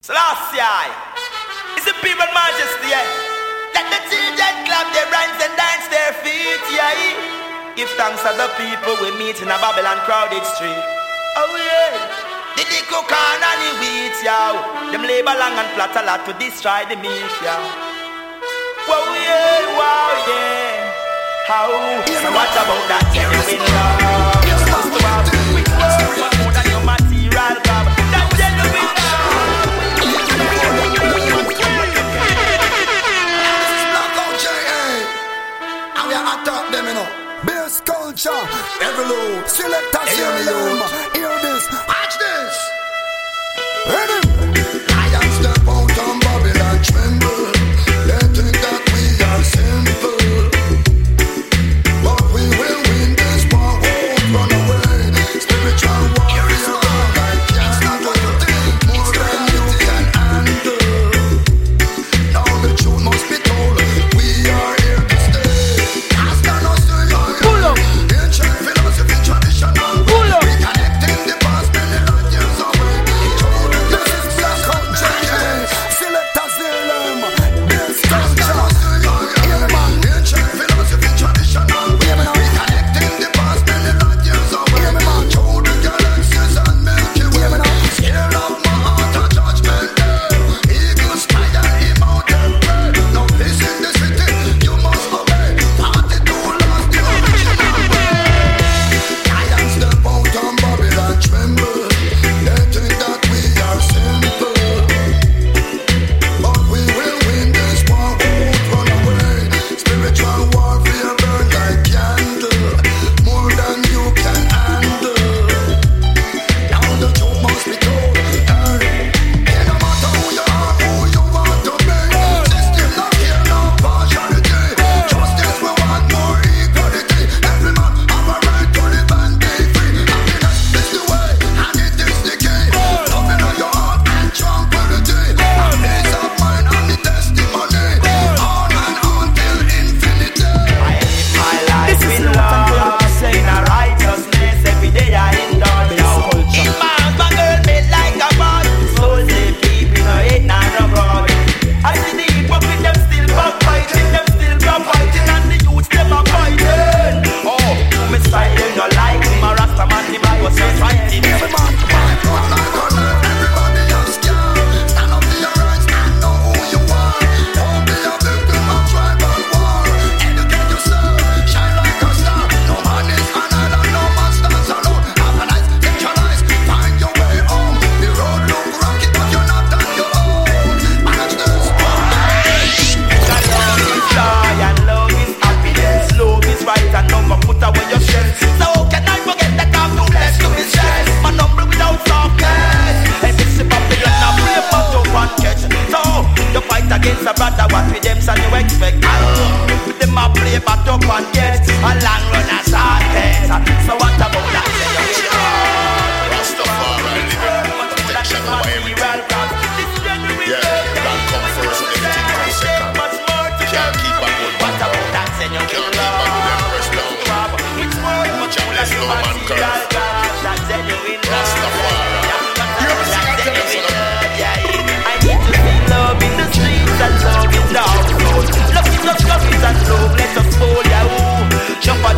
Selassie, it's the people majesty, yeah. Let the children clap their hands and dance their feet, yeah. Give thanks to the people we meet in a Babylon crowded street. Oh yeah. The little corn and the wheat, yeah. Them labor long and flat a lot to destroy the meat, yeah. Wow, yeah, wow, yeah. How? So what about that heroin, yeah? culture. Every load, select a Hear this, watch this. Hear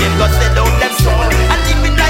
Them go sell out them soul. And live in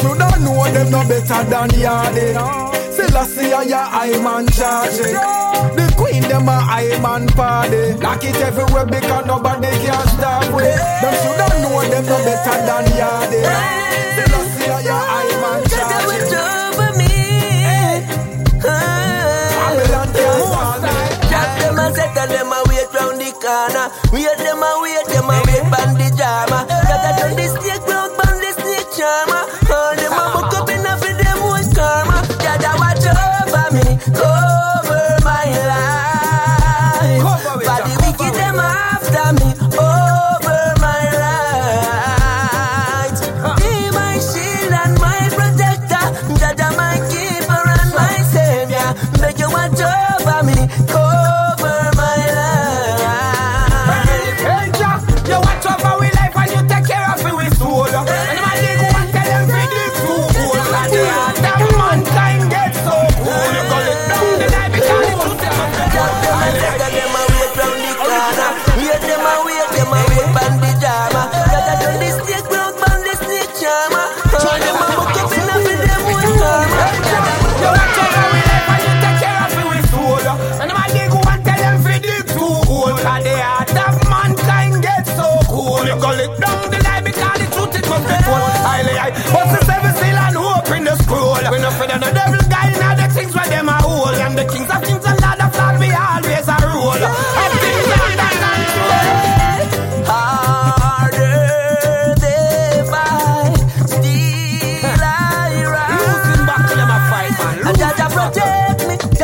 shoulda know them no better than Yardy. Selassie a ya high man charge. The queen them a high man party. Lock it everywhere because nobody can stop we. Them shoulda know them no better than Yardy. Selassie a ya high man charge. Them a set and them a wait round the corner. Wait them a wait them a wait.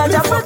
Jaja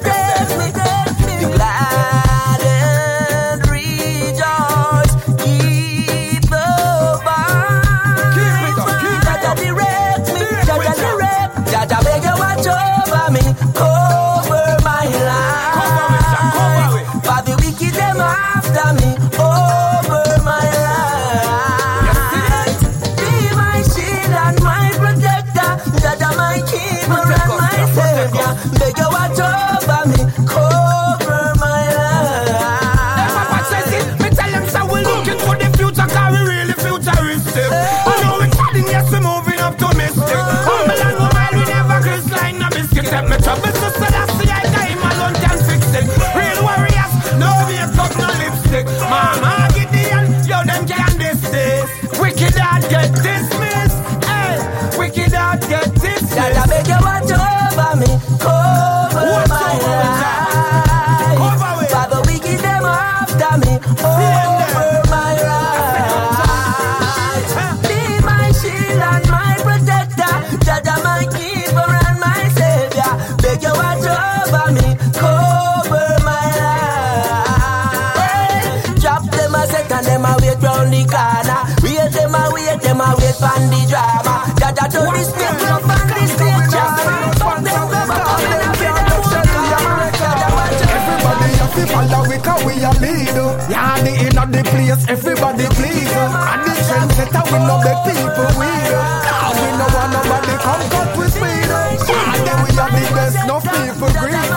please And the trendsetter we know the people weed Cause we no want nobody come cut with speed Yeah, then we are the best, no people grieve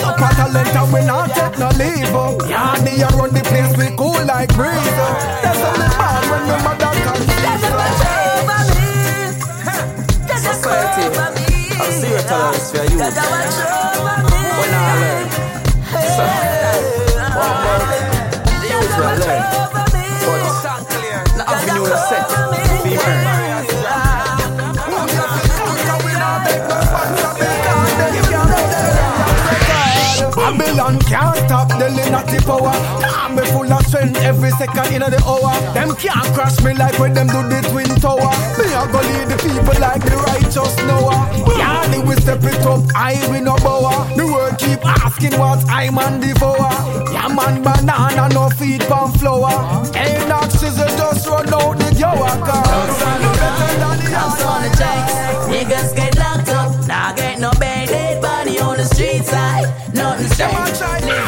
No talent and we not take no leave Yeah, the a run the place, we cool like breeze That's only bad when the mother can Jaja watch over me. Jaja Society. I'm zero tolerance for you. Jaja watch over me. When I learn, so, one work, the youth will learn. Babylon can't stop the lunatic power. I'm a full of strength every second in the hour. Them can't crush me like when them do the twin tower. Me a go lead the people like the righteous Noah. Yeah, they will step it up, I will no bower. The world keep asking what I man devour. Man, banana no feed pan flour. Ain't not scissor just run out the gower cause. No better than the House other. on the jacks. Niggas get locked up. Now get no bad dead body on the street side. Nothing strange.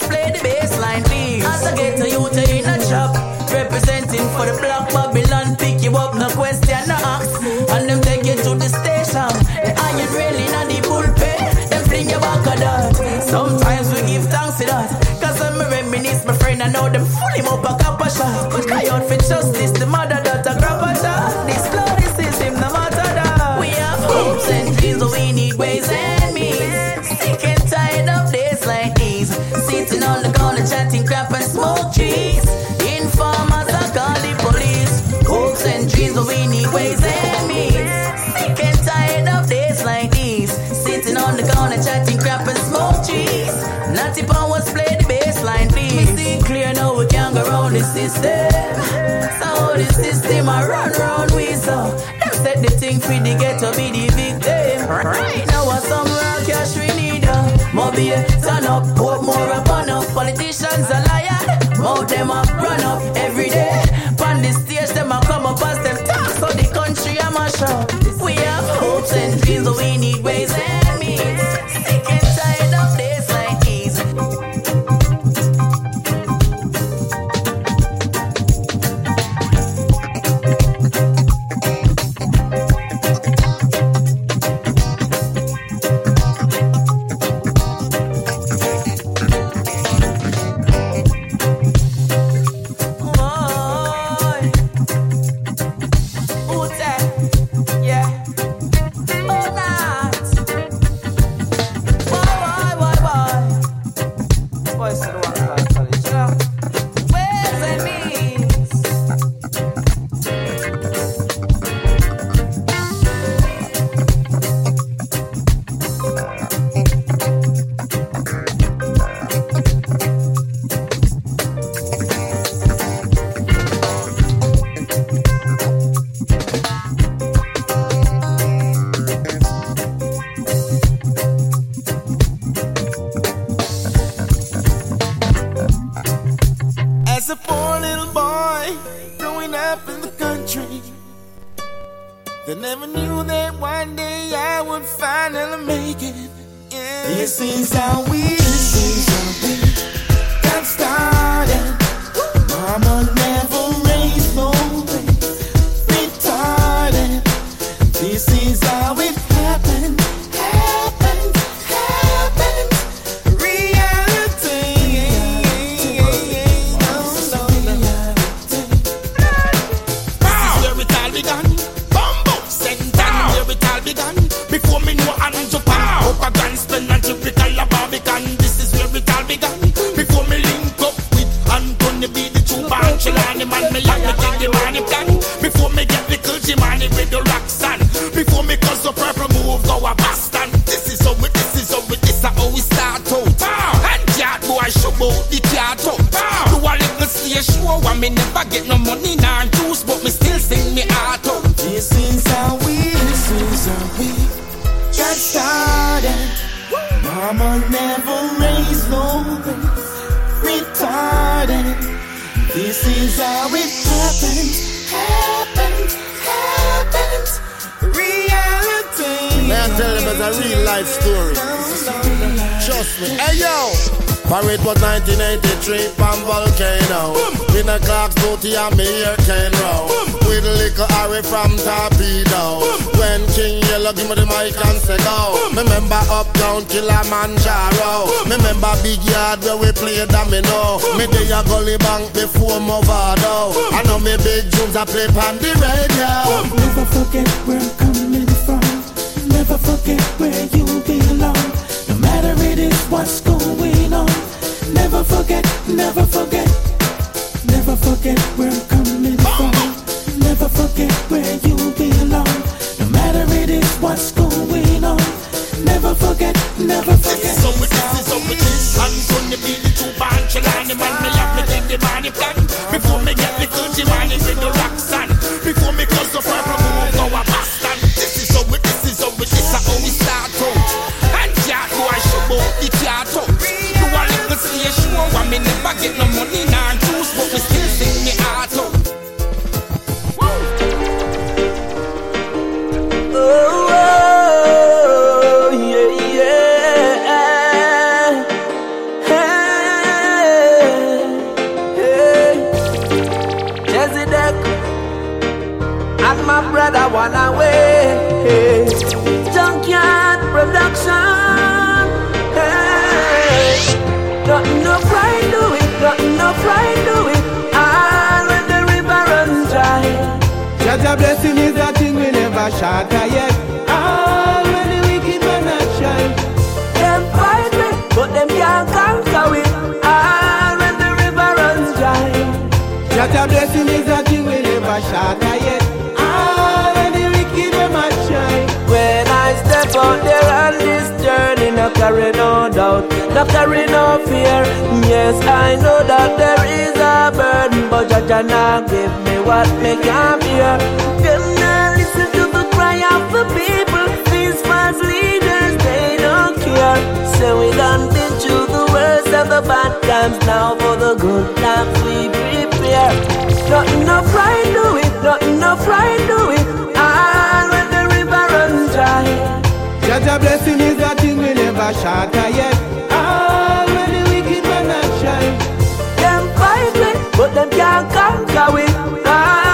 Powers play the baseline, please. As I get to you to in a shop, representing for the black Babylon, pick you up, no question, no ask. And them take you to the station. The iron railing and the bullpen, them fling you back a dot. Sometimes we give thanks to that. Cause when me reminisce, my friend, I know them full him up a cup shot. System. So the system I run round we so. Them set the thing free, for the ghetto be the victim. Right now, what some rock cash we need. Uh. More beer, turn up, put more up on up. Politicians a liar. Mouth them up, run up every voice to one world. Life story? Trust me. Hey yo! Parade was 1983, Palm Volcano. In a Clark's booty and me hair can row. With a little Harry from Torpedo. When King Yellow give me the mic and say go. Remember Uptown Kilimanjaro. Remember Big Yard where we play domino. Me day a gully bank before Mavado. I know me big tunes I play on the radio. Never forget where I'm coming from. Never forget where you belong. No matter it is what's going on. Never forget, never forget. Never forget where I'm coming from. Never forget where you belong. No matter it is what's going on. Never forget, never forget. So it is, so it is. Anthony B, the two band, Chilani man, me have me take the money plan. Before me get the Gucci money with the Roxanne. Before me cause the purple go a get no money, nor juice, but me still sing me out. Oh, my brother away. Junkyard production. Hey. No pride do nothing no pride do it. All when the river runs dry. Jaja blessing is a thing we never shatter yet. All when the wicked man not shine. Them fight me, but them can't conquer it. All when the river runs dry. Jaja blessing is a thing we never shatter yet. All when the wicked man not shine. When I step out there carry no doubt, no carry no fear. Yes, I know that there is a burden, but Jaja now give me what me can bear. Them not listen to the cry of the people. These false leaders, they don't care. So we done been through the worst of the bad times. Now for the good times we prepare. Nothing no pride do it, nothing no pride do it. All when the river runs dry. Jaja blessing is a never shatter yet. All when the wicked man shine. Them fight me, but them can't conquer it. All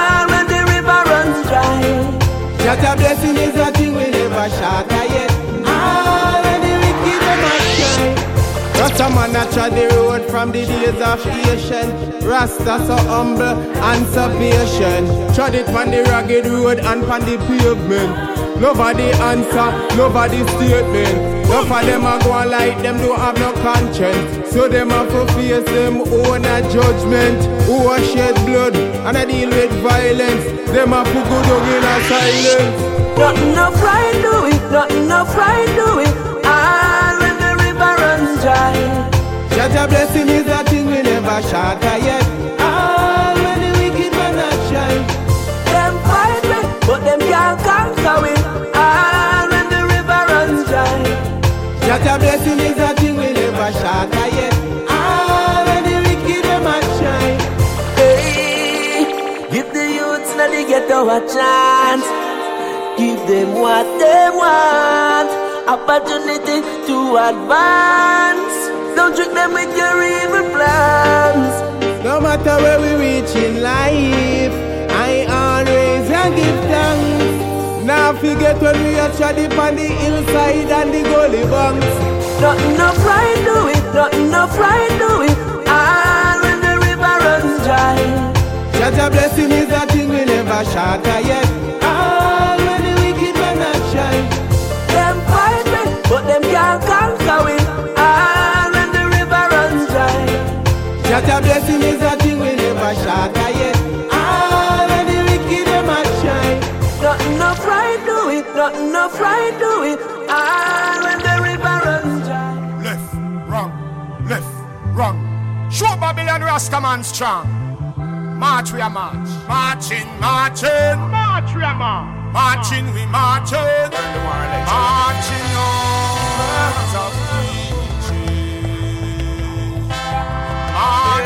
a trod the road from the days of Asian. Rasta so humble and so patient. Trod it on the rugged road and on the pavement. Nobody answer, nobody statement. None of them a go on like them don't have no conscience. So them have to face them own a judgment. Who a shed blood and a deal with violence. Them have to go down in a silence. Nothing no fright do it, nothing no fright do it. Dry. Shut a blessing is a thing we never shatter yet. All when the wicked man a shine. Them fight me, but them can't conquer me. All when the river runs dry. Shut a blessing is a thing we never shatter yet. All when the wicked them a shine. Hey, give the youths in the get a chance. Give them what they want. Opportunity to advance. Don't trick them with your evil plans. No matter where we reach in life, I always a give thanks. Now forget when we are treading on the hillside and the gully bunks. Nothing no pride do it, nothing no pride do it. All when the river runs dry. Such a blessing is a thing we never shatter yet. All when the wicked man a shine. Them fight me, but them can't conquer me. Such a blessing is a thing we never shatter yet. All when the wicked them a shine. Nothing no pride do it, nothing no pride do it. All when the river runs dry. Left, wrong, left, wrong. Show Babylon Rastaman strong. March we a march. Marching, marching. March we a march. Marching we marching. Marching out up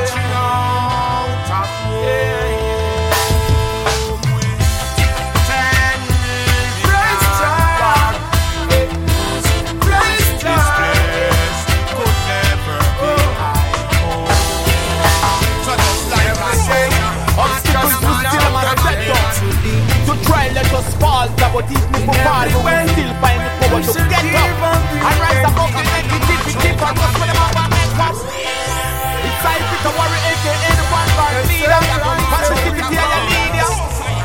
To get up. And rise above the negativity For us when them have a make us To worry aka the one bar leader Positivity and your leader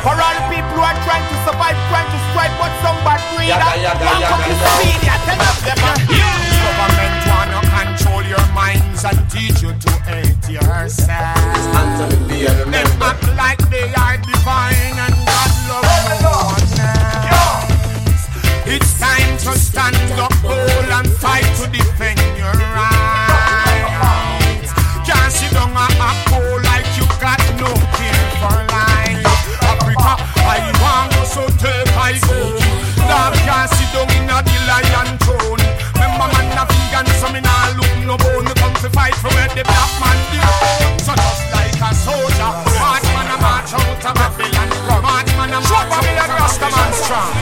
For all the people who are trying to survive Trying to strive but some bad breeder One come speed ya Tell them. Them government wanna control your minds and teach you to hate yourself. Them act like they are divine and God loves no one else. It's time to stand up, bold and fight to defend your the black man did. So just like a soldier, march man a march out of Babylon. March man a march out of Rastaman strong.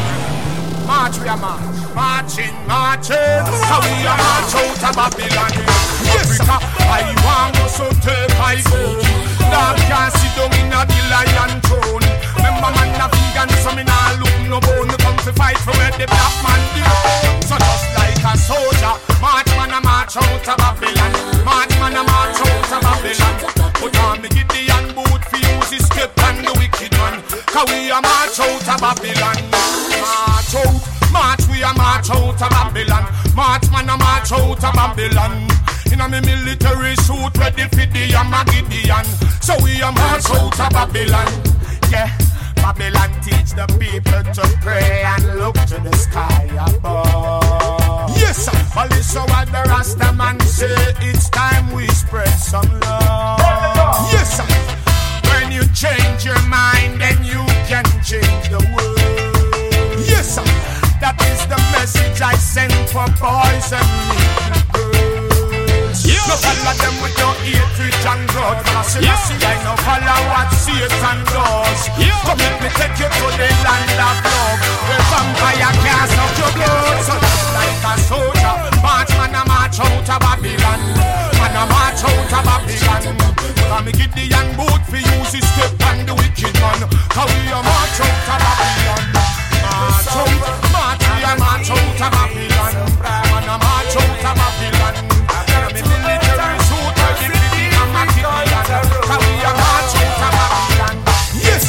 March we a march, marching, marching. So we a march out of Babylon. Africa, I want you so take I go. Dog can't sit down in a the lion throne. Remember man a vegan, so me nah look no bone. Come to fight for where the black man did. So just a soldier, march man a march out of Babylon. March man a march out of Babylon. Put on me Gideon boot for use his step and the wicked man. Cause we a march out of Babylon. March out, march we a march out of Babylon. March man a march out of Babylon. A me military suit ready for the Amagideon. So we a march out of Babylon. Yeah. Babylon teach the people to pray and look This is what the Rasta man say. It's time we spread some love. Yes, sir. When you change your mind, then you can change the world. Yes, sir. That is the message I send for boys and girls. No follow them with your hatred and grudge. Man, I say, I see, I no follow what Satan does. Come let me take you to the land of love, where vampire can't suck your blood. So just like a soldier, march man a march out of Babylon. Man a march out of Babylon. Come me Gideon boot for use his step and the wicked man. Cause we a march out of Babylon. March out, march we a march out of Babylon. Man a march out of Babylon.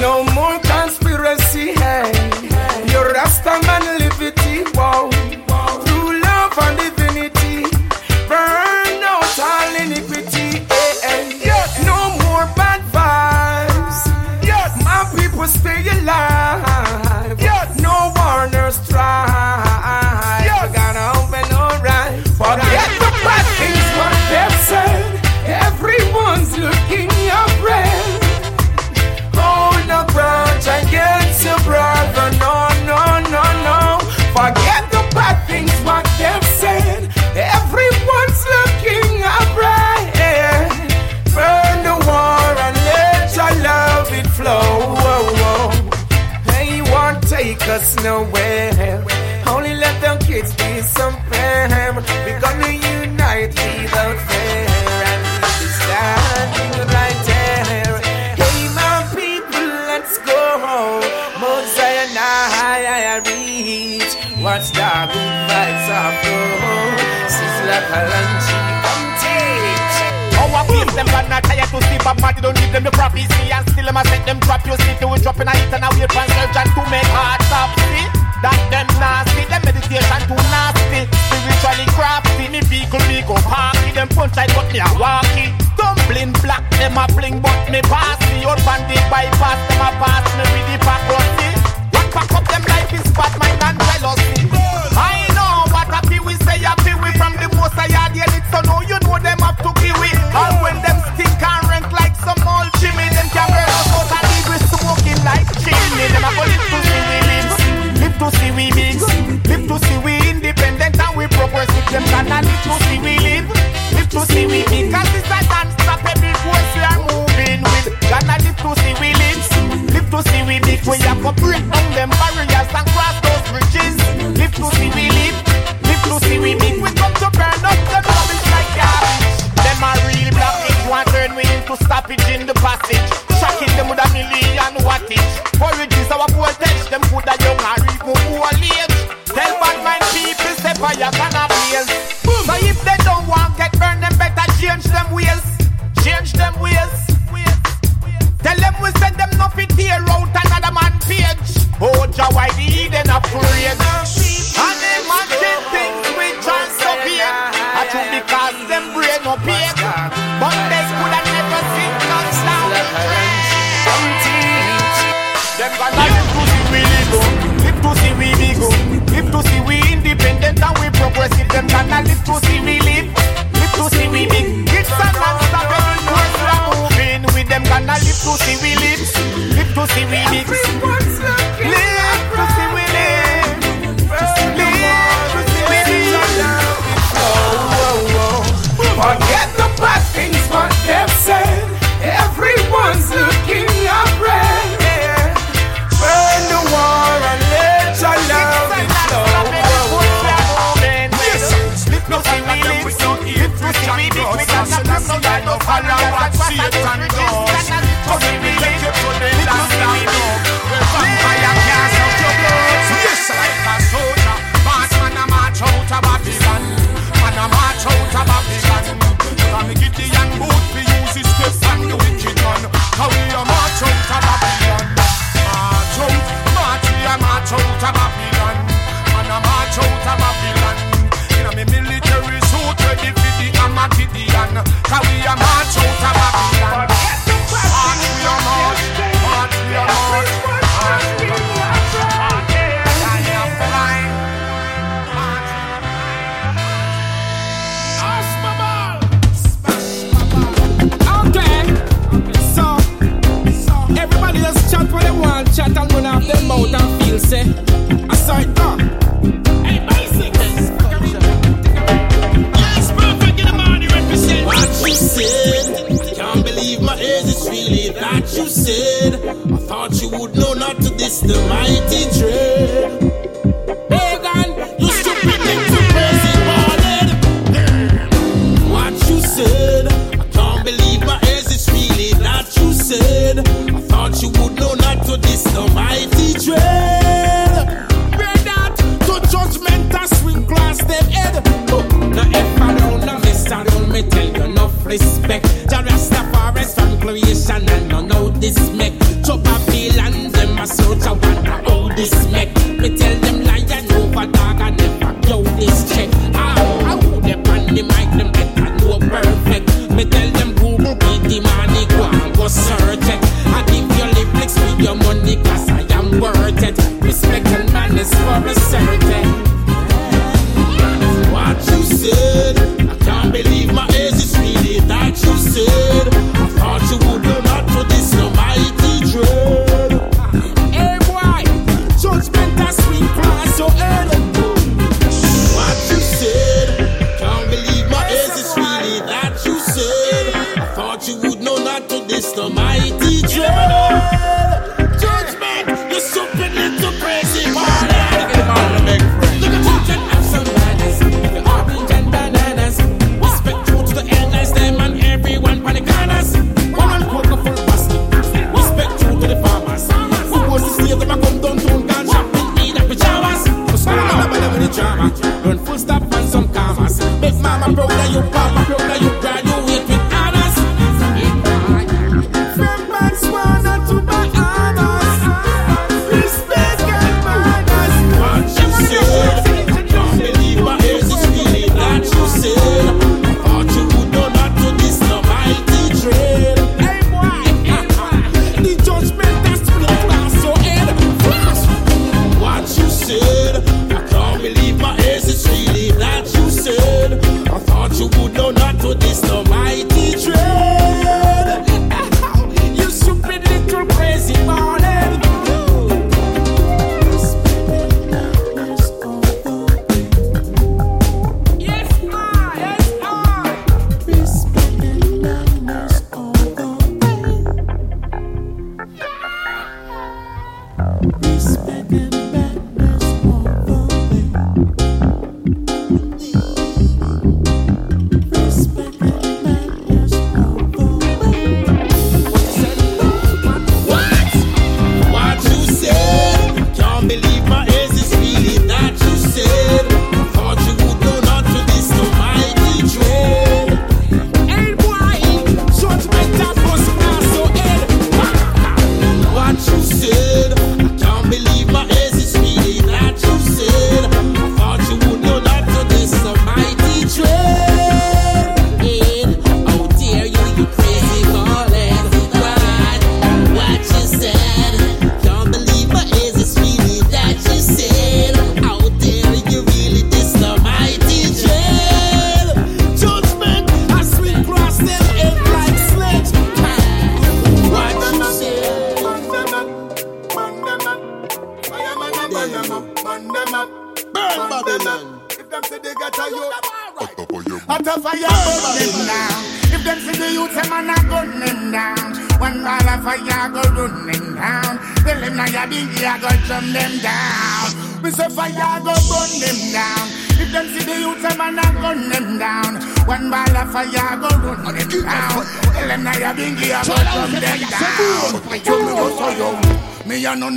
No more nowhere. Only let the kids be some fam. We're gonna unite without fear and we'll be standing right there. Hey, my people, let's go. Mount Zion, I reach. Watch the good vibes of God. Sizzla Kalonji, come teach. Our face them gonna tire to see Bob Marley don't need them the prophecy And still them a set them drop you see They will drop in a hit and a wait for surgeon to make heart stop Them punch like but me a walkie. Tumbling black them a bling but me pass me on the bypass them a pass me with the pack rusty. One pack up them life in spot mind and jealousy I know what pee we say pee we From the most I had yell it so now you know them have to kiwi. And when them stink and rank like some old chimney Them can burn us out and leave we smoking like chimney Them a go live to see we live Live to see we mix Live to see we independent and we progressive Them gonna live to see we Live to see we mix Cause it's a every voice we are moving with Gonna live to see we live Live to see we mix We have to break down them barriers and cross those bridges. Live to see we live Live to see we mix We come to burn up them rubbish like garbage. Them a real blockage Want turn we into stoppage in the passage. Shocking them with a million wattage. Courageous our voltage Them could a young or even old age. Tell bad mind people fire gonna blaze change them ways Change them ways Tell them we send them nothing tear out another man page. Oh Jah why the heathen afraid? And imagine things we transubmit I true because them brain no pain But they could have never seen us down Them gonna live to see we live oh. Live to see we big oh. Live to see we independent and we progressive. Them gonna live to see we to see we live Live to see we Live to see we live Live to see we live Forget the bad things what they've said. Everyone's looking your friend. Burn the war and let your love flow. Yes, charity. What you said.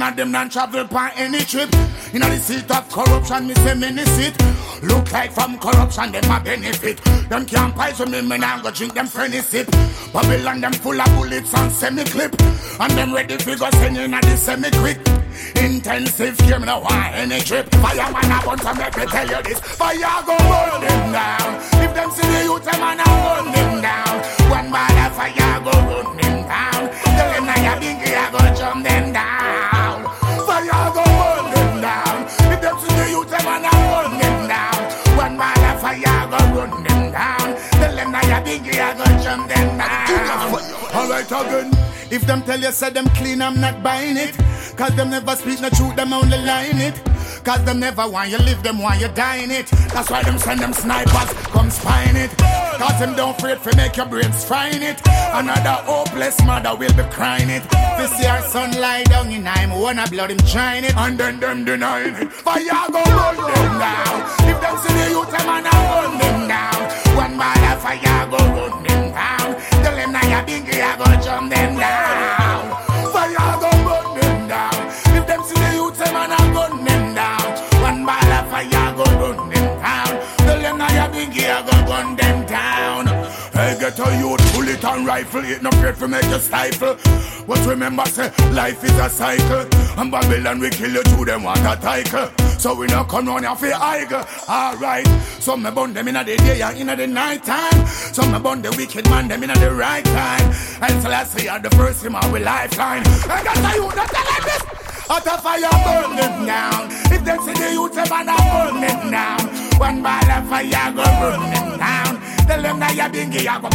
None of them not travel by any trip. You know the seat of corruption, me say many seat. Look like from corruption, them a benefit. Them can't poison me, me now go drink them friendly sip. Babylon, them full of bullets and semi-clip. And them ready for go send in the semi-quick. Intensive care, me no want any drip. Fireman, I want to make me tell you this. Fire go burn them down. If them see the youth, them and I burn them down. One by the fire go burn them down. Tell them now your big I go jump them down. fire, I go run them down. Tell them I a biggie, I go jump them down. Alright again. If them tell you, say them clean, I'm not buying it. Cause them never speak no truth, them only lying it. Cause them never want you live, them while you die in it. That's why them send them snipers, come spying it. Cause them don't fret for make your brains frying it. Another hopeless mother will be crying it. This year son lie down in I'm wanna blood him trying it. And then them denying it. Fire go run them down. If them see the youth, I'ma run them down. One ball of fire go run them down. Tell them now you're big, I go jump them down. I go gun them down. Hey, get a youth bullet and rifle, it no afraid to make you stifle. But remember, say life is a cycle. And Babylon we kill you to them want a title. So we not come round here for idle. Alright. Some me burn them in the day and in the night time. Some me burn the wicked man them in the right time. And I see the first him our lifeline. And that's how you not tell this. Out of fire burn them down. If them see the youth, them man burn them down. One ball of fire go burn them down. Tell them now you bingy, I go.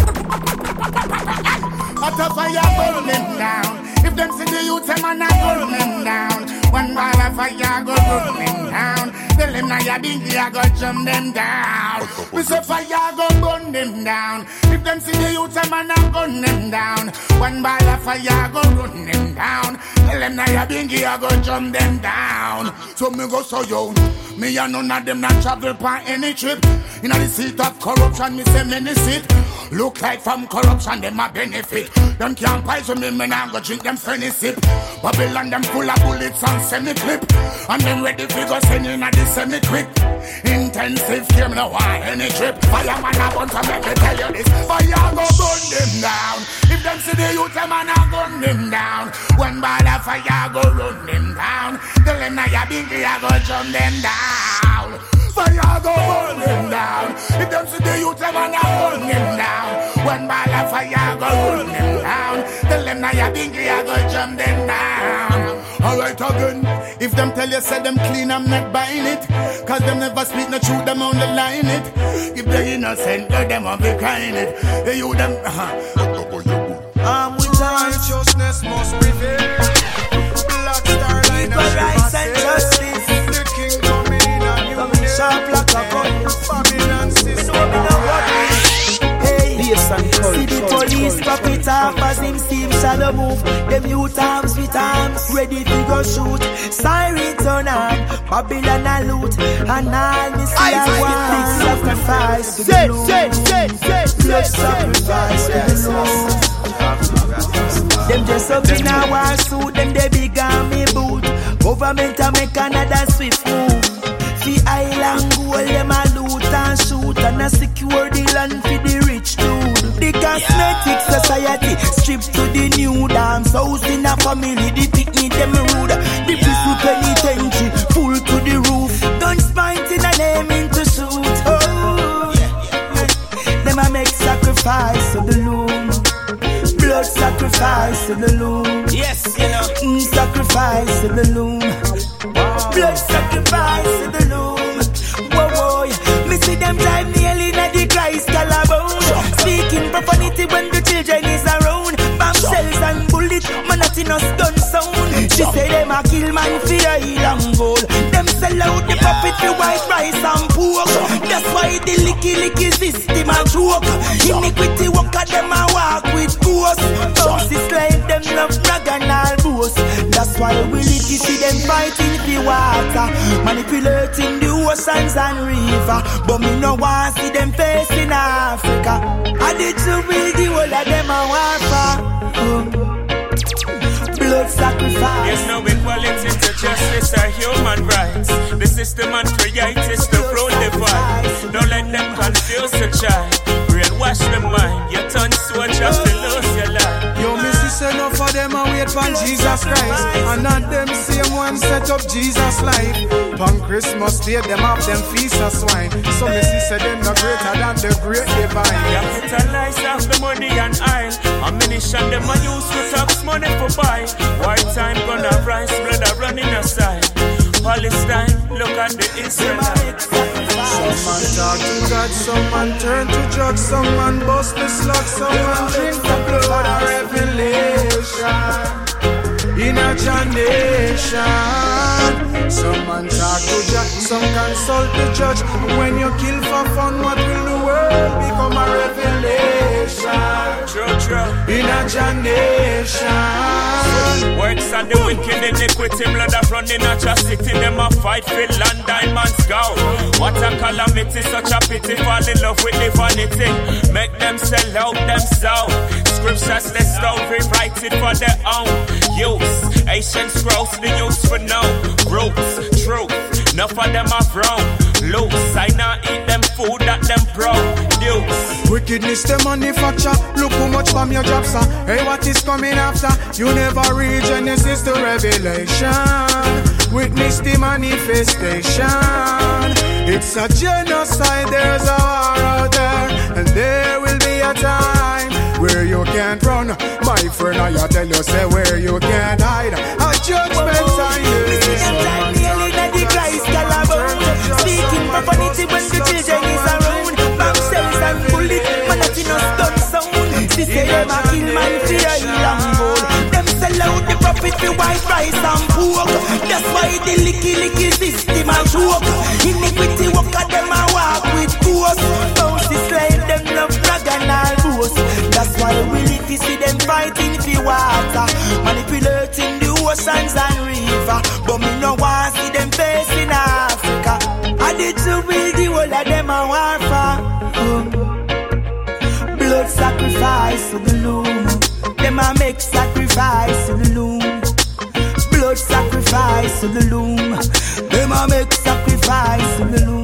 Out of fire burn them down. If them see the youth, them man burn them down. One ball of fire go burn them down. Them now you bingy, I go jump them down. We say fire go burn them down. If them see the youth, them man gun them down. One ball of fire go run them down. Tell them now you bingy, I go jump them down. So me go so young. Me and none of them not travel by any trip. In the seat of corruption, me say many sit. Look like from corruption, them a benefit. Them can't poison me, me nah go drink them funny sip. Babylon, them full of bullets and semi-clip. And them ready for go send in a the semi-quick. Intensive care, me no want any trip. Fireman a bunch of make me tell you this. Fire go burn them down. If them see the youth, them a nah gun them down. One ball of fire go run them down. The now you bingy, I go jump them down. Fire go burn them down. If them see the youth, them a nah gun them down. One ball of fire go run them down. Tell them now you bingy, I go jump them down. Alright again, if them tell you say them clean, I'm not buying it. Cause them never speak no truth, them only lying it. If they innocent, girl, them won't be crying it. They you them, uh-huh. I'm with righteousness must prevail. Black star line sharp like a gun. Babylon system. know me no worry. Hey, see the police pop it off as him seem shallow move. Them youth arms with arms, ready to go shoot. Siren turn on, Babylon a loot, and all me see one big sacrifice. to the Lord. Blood sacrifice, yes. Them just up in war suit, them they big army boot. Government a make another swift move. Stripped to the new dance house in a family. The picnic them rude. The prison penitentiary full to the roof. Guns pointing a name into shoot. Oh, them a make sacrifice to the loom. Blood sacrifice to the loom. Yes, you know. Mm, sacrifice to the loom. Blood sacrifice to the loom. Whoa, whoa. Me see them drive nearly na the Christ collarbone. Speaking profanity when the children is around. Us gun sound. She say them a kill man for heal and gold. Them sell out the profit for white rice and pork. That's why the licky licky system a joke. Iniquity worker them a walk with ghosts. Bounces like them love brag and all boast. That's why we to see them fighting for water, manipulating the oceans and river. But me no want see them face in Africa. I did to build the whole of them a warfare. Blood sacrifice. There's no equality to justice or human rights. The system and create is the rule divide. Don't let them confuse the child. Brainwash the mind. You turn soldier to lose your life. Yo, me see say no for them a wait for Jesus Christ And not them same one set up Jesus life Pon Christmas day them have them feast of swine So me see say them no greater than the great divine Capitalize off the money and oil. Ammunition them a use to tax money for buy. War time gonna rise, blood a running aside. Palestine, look at the Israelites. Some man talk to God, some man turn to drugs Some man bust the slug, some man drink the blood of revelation in a nation. Some man talk to judge, some consult the judge. When you kill for fun, what will world become a revelation? True, true. In a nation. Works of the wicked iniquity, blood of running a city. Them a fight for land, diamonds go. What a calamity, such a pity. Fall in love with the vanity. Make them sell out themselves. Scriptures list out, rewrite it for their own use. Ancient scrolls, the use for no roots, truth. Enough of them are wrong. Loose, I not eat them food that them produce. Wickedness the manufacture. Look how much from your job, sir. Hey, what is coming after? You never read Genesis to Revelation. Witness the manifestation. It's a genocide, there's a war out there, and there will be a time where you can't run. My friend, I tell you, say where you can't hide. A judgment time. Speaking profanity when the children is around. Bomb cells and bullet, man that in a stun sound. She say them a kill man fear heal and gold. Them sell out the profit for white rice and pork. That's why the licky licky system a choke. Iniquity at them a walk with force. Bounce the slave them love brag and boast. That's why we live to see them fighting for water, manipulating the oceans and river. But me no want see them facing Africa. Loom. Them make sacrifice to the loom. Blood sacrifice to the loom. Them a make sacrifice to the loom.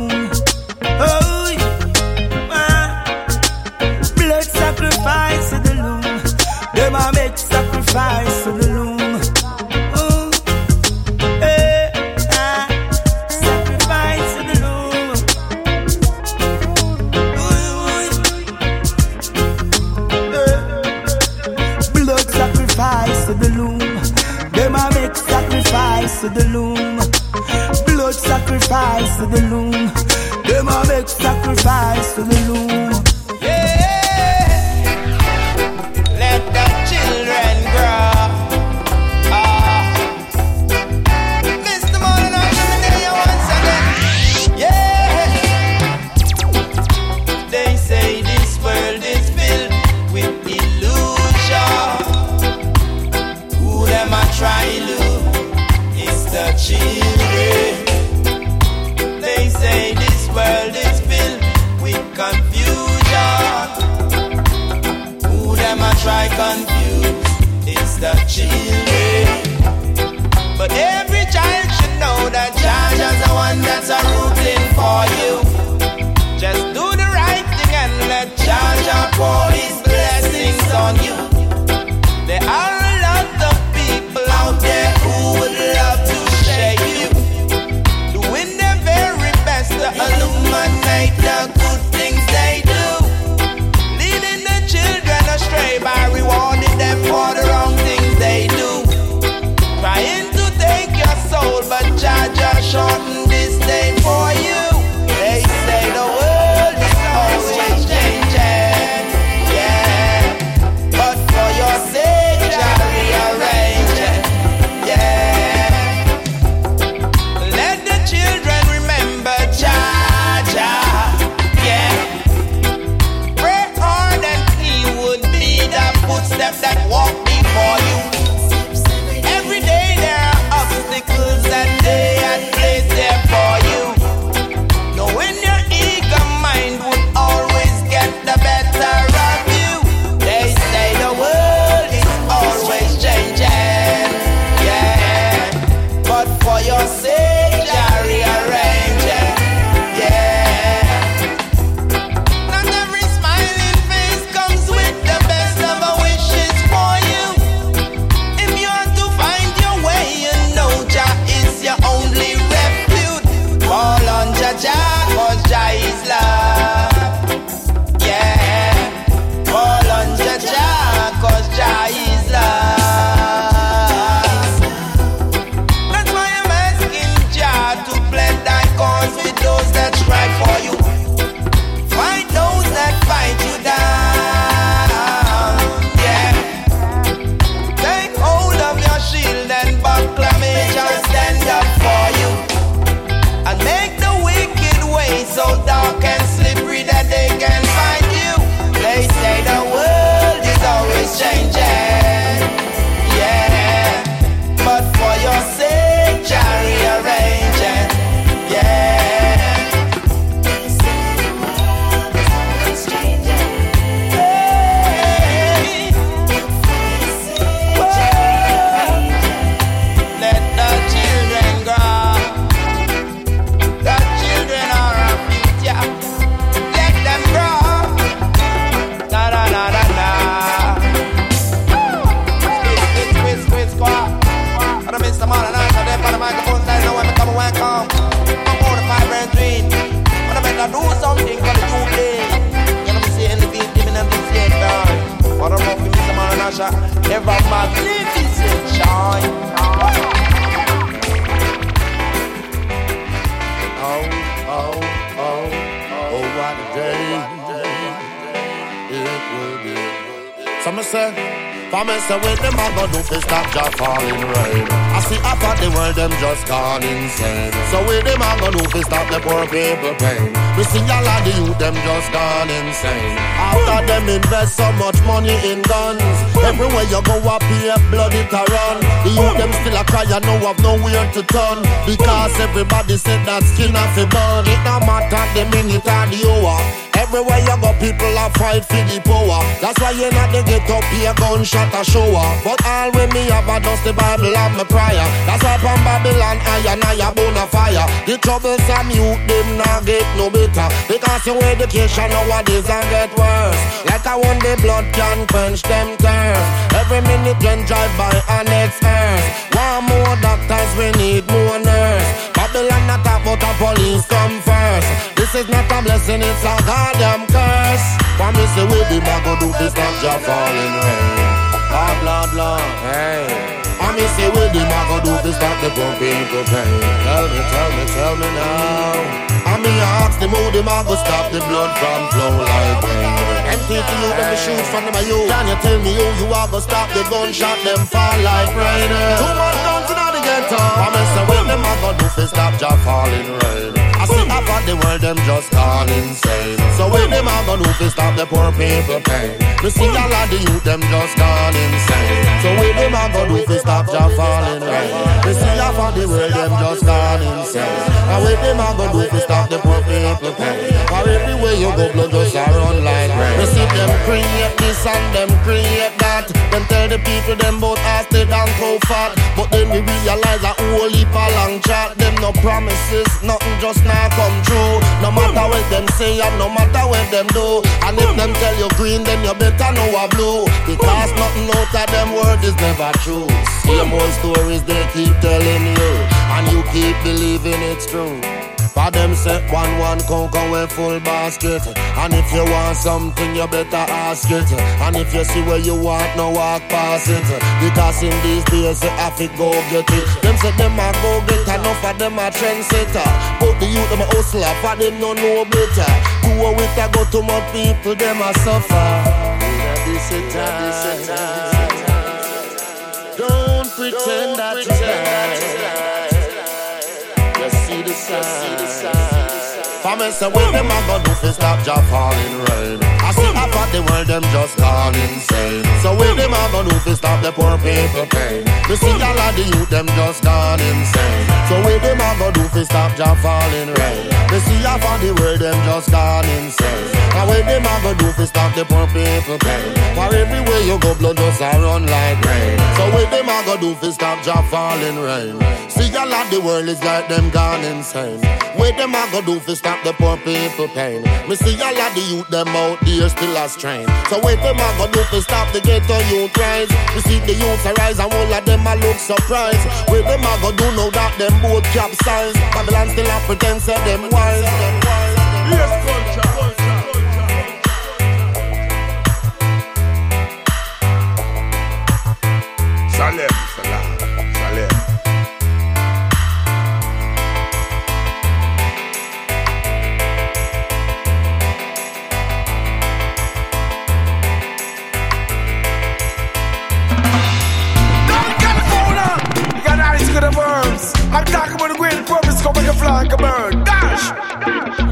Illuminate the a shower. But all when me have a dust the Bible and my prayer. That's why from Babylon, I and I a bone of fire. The troublesome youth, them not get no better. Because your education nowadays and get worse. Like I want the blood can quench them thirst. Every minute when drive by an next earth. One more doctors, we need more nurse. Babylon not but the police come first. This is not a blessing, it's a goddamn curse. For me say we the go do this stop Jah falling rain. Oh Lord, Lord, hey. I me say we the go do this stop the people pain. Tell me, tell me, tell me now. I me ask them how them go stop the blood from flow like rain. Empty to you, let me shoot from them you. Can you tell me how you are go stop the gunshot them fall like rain? Too much guns in the ghetto. I me say when them go do fi stop Jah falling rain. I see half of the world them just gone insane. So when them a go do fi stop the poor people pain? We see all of the youth them just gone insane. So when them a go do fi stop Jah falling rain? We see half of the world them just gone insane. And when them a go do fi stop the poor people pain? For everywhere you go, blood just a run like rain. We see them create this and them create that. Them tell the people them both ass they down fat, but then we realize a whole heap of long chat. Them no promises, nothing just now come true. No matter what them say and no matter what them do. And if them tell you green, then you better know a blue. Because nothing out of them word is never true. Same old stories they keep telling you, and you keep believing it's true. For them set one one conquer with full basket. And if you want something, you better ask it. And if you see where you want, no walk past it. Because in these days, you have to go get it. Them say them a go get enough of them a trendsetter. But the them a hustler, for them no know better. Do with a go too much people, them a suffer. This is time. Don't pretend that you're. Just see the sign. For me say when them a go do fi stop Jah falling rain I see of the world them just gone insane. So when them a go do fi stop the poor people pain We see all of the youth them just gone insane. So when them a go do fi stop Jah falling rain. We see half of the world them just gone insane. And when them a go do fi stop the poor people pain For everywhere you go blood just a run like rain. So when them a go do fi stop Jah falling rain. See all of the world is like them gone insane. Where them a go do fi stop the poor people pain Me see all of the youth them out there still a strain So where them a go do fi stop the ghetto youth rise We see the youth a rise and all of them a look surprised. Where them a go do now that them both capsize Babylon still a pretend say them wise. Yes, culture I'm talking about the great come make a like a bird. Dash!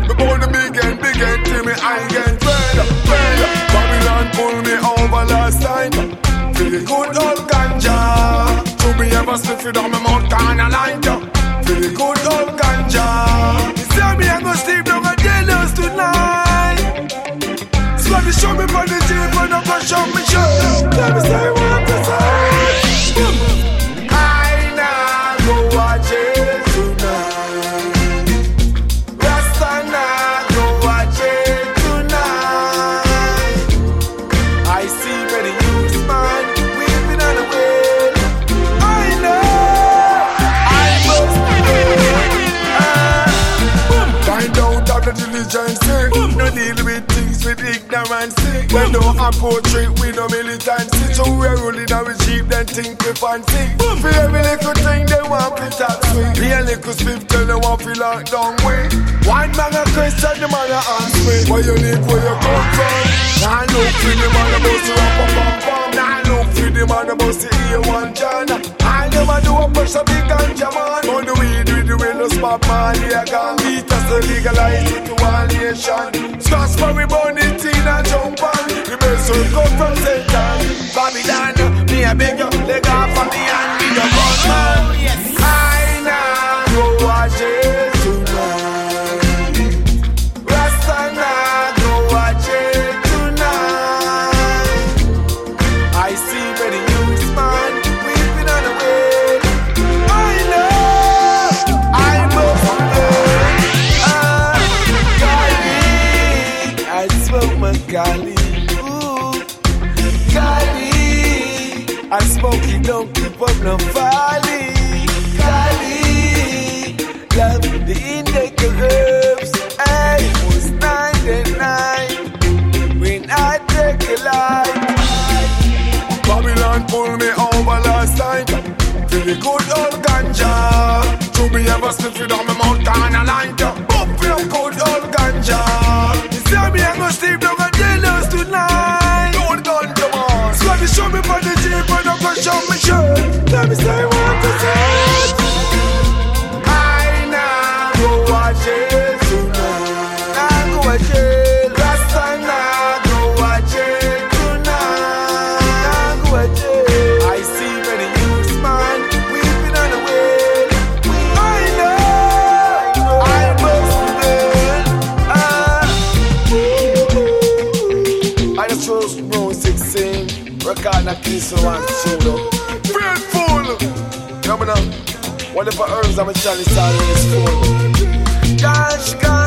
The born big and big and Timmy, I getting fed, fed. Babylon pull me over last time. Feel the good old ganja. To be ever sniff it on my mouth, kinda like ya. Feel the good old ganja. Tell me I'm gonna sleep down at jailhouse tonight. So they show me for the jeep and I'm gonna show me We approach it with no militancy. So we're rolling and we cheap, then think we fancy. For every little thing they want to tax me. A little swift, tell them want to lock down way. One man a question, the man a ask me. Where you live, where you come from? Nah, look for the man about to rap a pam Nah, look for the man about to hear one John. I never do a push a big ganja man. On the weed with the window spot, man, yeah, gang. Beat us to legalize it to one nation. Scotch for we burn it in and jump on. The best will come from Satan. Babylon, me a beg you, leg off of me and me the gunman. Oh, I ah. Let me say Whatever herbs I'm a chalice Gosh, gosh